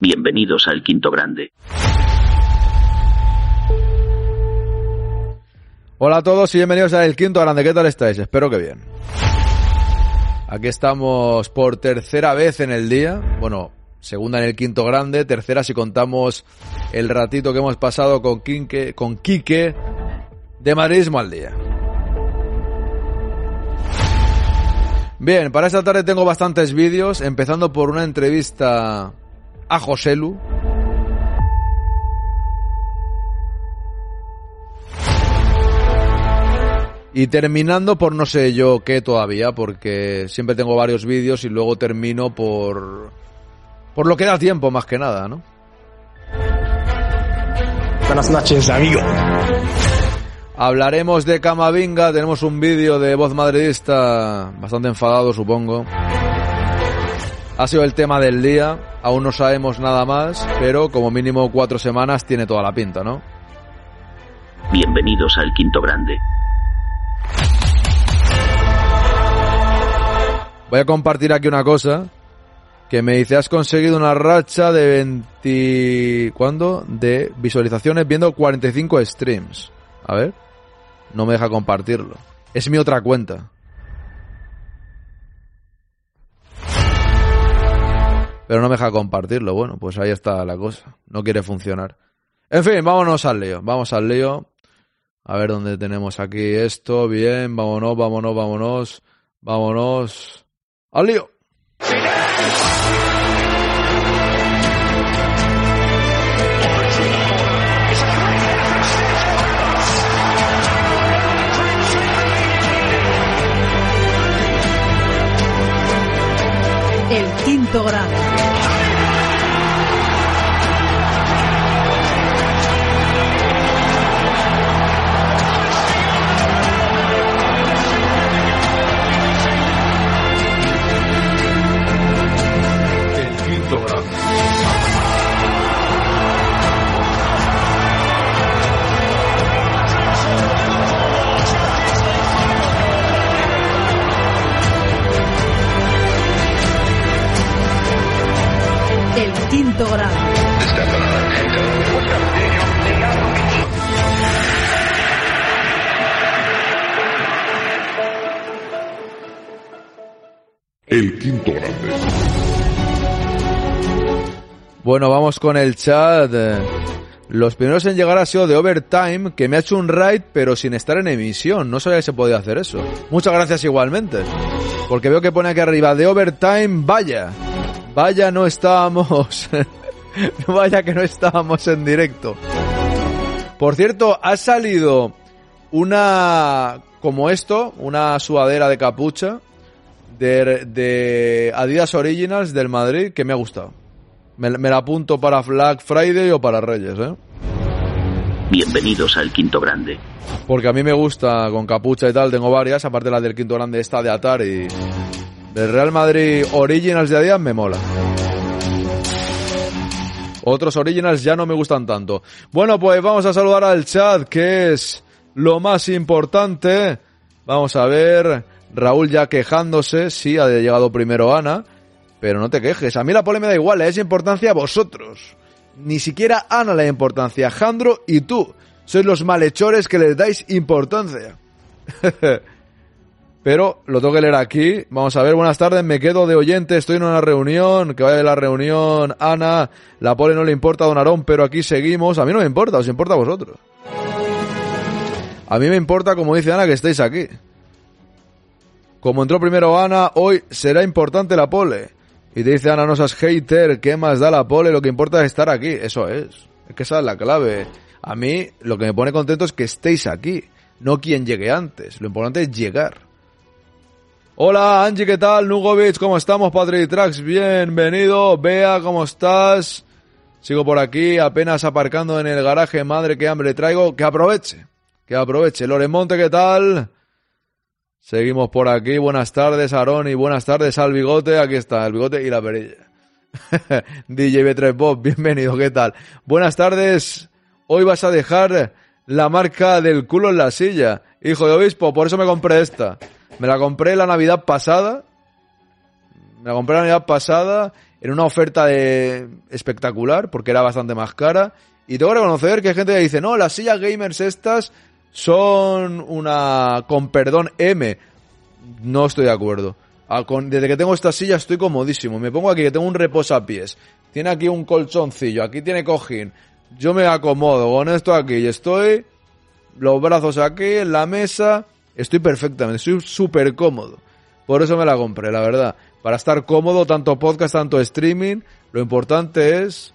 Bienvenidos al Quinto Grande. Hola a todos y bienvenidos al Quinto Grande. ¿Qué tal estáis? Espero que bien. Aquí estamos por tercera vez en el día. Bueno, segunda en el Quinto Grande, tercera si contamos el ratito que hemos pasado con Quique, con Quique de Madridismo al día. Bien, para esta tarde tengo bastantes vídeos, empezando por una entrevista a Joselu. Y terminando por no sé yo qué todavía, porque siempre tengo varios vídeos y luego termino por... por lo que da tiempo más que nada, ¿no? Buenas noches, amigo. Hablaremos de Camavinga, tenemos un vídeo de voz madridista bastante enfadado, supongo. Ha sido el tema del día, aún no sabemos nada más, pero como mínimo cuatro semanas tiene toda la pinta, ¿no? Bienvenidos al Quinto Grande. Voy a compartir aquí una cosa que me dice, has conseguido una racha de 20... ¿Cuándo? De visualizaciones viendo 45 streams. A ver. No me deja compartirlo. Es mi otra cuenta. Pero no me deja compartirlo. Bueno, pues ahí está la cosa. No quiere funcionar. En fin, vámonos al lío. Vamos al lío. A ver dónde tenemos aquí esto. Bien, vámonos, vámonos, vámonos. Vámonos. ¡Al lío! Quinto grado. Grado. El quinto grande. Bueno, vamos con el chat. Los primeros en llegar ha sido de Overtime, que me ha hecho un raid, pero sin estar en emisión. No sabía que se podía hacer eso. Muchas gracias igualmente. Porque veo que pone aquí arriba, de Overtime, vaya. Vaya, no estábamos. vaya que no estábamos en directo. Por cierto, ha salido una. como esto, una sudadera de capucha de, de Adidas Originals del Madrid que me ha gustado. Me, me la apunto para Black Friday o para Reyes, ¿eh? Bienvenidos al Quinto Grande. Porque a mí me gusta con capucha y tal, tengo varias, aparte la del quinto grande esta de Atari. Del Real Madrid Originals de Adidas me mola. Otros Originals ya no me gustan tanto. Bueno, pues vamos a saludar al chat, que es lo más importante. Vamos a ver, Raúl ya quejándose, sí, ha llegado primero Ana, pero no te quejes. A mí la pole me da igual, es importancia a vosotros. Ni siquiera Ana le da importancia, Jandro y tú. Sois los malhechores que les dais importancia. Pero lo tengo que leer aquí. Vamos a ver, buenas tardes, me quedo de oyente, estoy en una reunión, que vaya de la reunión, Ana, la pole no le importa a Don Arón, pero aquí seguimos. A mí no me importa, os importa a vosotros. A mí me importa, como dice Ana, que estéis aquí. Como entró primero Ana, hoy será importante la pole. Y te dice Ana, no seas hater, ¿qué más da la pole? Lo que importa es estar aquí. Eso es. Es que esa es la clave. A mí lo que me pone contento es que estéis aquí, no quien llegue antes. Lo importante es llegar. Hola Angie, ¿qué tal? Nugovic, ¿cómo estamos? Patrick Trax, bienvenido. Bea, ¿cómo estás? Sigo por aquí, apenas aparcando en el garaje. Madre, qué hambre traigo. Que aproveche, que aproveche. Loremonte, ¿qué tal? Seguimos por aquí. Buenas tardes, Aarón, y buenas tardes al bigote. Aquí está, el bigote y la perilla. DJ B3 Bob, bienvenido, ¿qué tal? Buenas tardes. Hoy vas a dejar la marca del culo en la silla. Hijo de obispo, por eso me compré esta. Me la compré la Navidad pasada. Me la compré la Navidad pasada en una oferta de espectacular porque era bastante más cara. Y tengo que reconocer que hay gente que dice, no, las sillas gamers estas son una, con perdón, M. No estoy de acuerdo. Desde que tengo esta silla estoy comodísimo. Me pongo aquí que tengo un reposapiés. Tiene aquí un colchoncillo, aquí tiene cojín. Yo me acomodo con esto aquí y estoy los brazos aquí en la mesa Estoy perfectamente, estoy súper cómodo. Por eso me la compré, la verdad. Para estar cómodo, tanto podcast, tanto streaming, lo importante es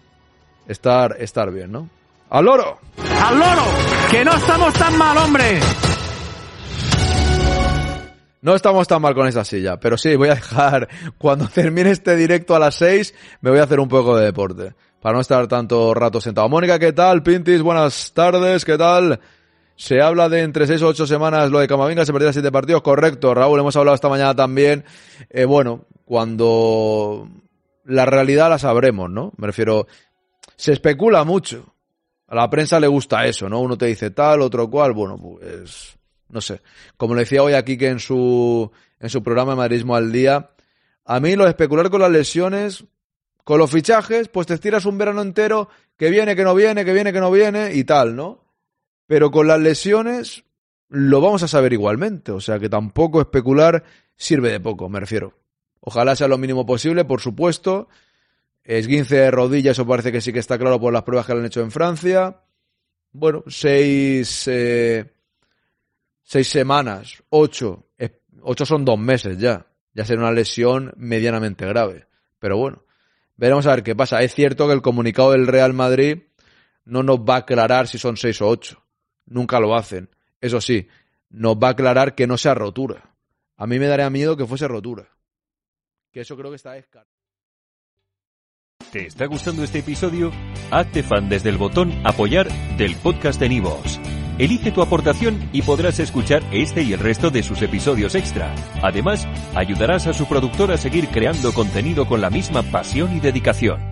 estar, estar bien, ¿no? ¡Al loro! ¡Al loro! ¡Que no estamos tan mal, hombre! No estamos tan mal con esta silla, pero sí, voy a dejar, cuando termine este directo a las 6, me voy a hacer un poco de deporte, para no estar tanto rato sentado. Mónica, ¿qué tal? Pintis, buenas tardes, ¿qué tal? Se habla de entre seis o ocho semanas lo de Camavinga, se perdió siete partidos, correcto. Raúl, hemos hablado esta mañana también. Eh, bueno, cuando la realidad la sabremos, ¿no? Me refiero, se especula mucho. A la prensa le gusta eso, ¿no? Uno te dice tal, otro cual. Bueno, pues, no sé. Como le decía hoy aquí que en su, en su programa Madridismo al Día, a mí lo de especular con las lesiones, con los fichajes, pues te estiras un verano entero, que viene, que no viene, que viene, que no viene, y tal, ¿no? Pero con las lesiones lo vamos a saber igualmente. O sea que tampoco especular sirve de poco, me refiero. Ojalá sea lo mínimo posible, por supuesto. Esguince de rodilla, eso parece que sí que está claro por las pruebas que le han hecho en Francia. Bueno, seis, eh, seis semanas, ocho. Ocho son dos meses ya. Ya será una lesión medianamente grave. Pero bueno, veremos a ver qué pasa. Es cierto que el comunicado del Real Madrid no nos va a aclarar si son seis o ocho nunca lo hacen. Eso sí, nos va a aclarar que no sea rotura. A mí me daría miedo que fuese rotura. Que eso creo que está descartado. ¿Te está gustando este episodio? Hazte fan desde el botón Apoyar del podcast de Nivos. Elige tu aportación y podrás escuchar este y el resto de sus episodios extra. Además, ayudarás a su productor a seguir creando contenido con la misma pasión y dedicación.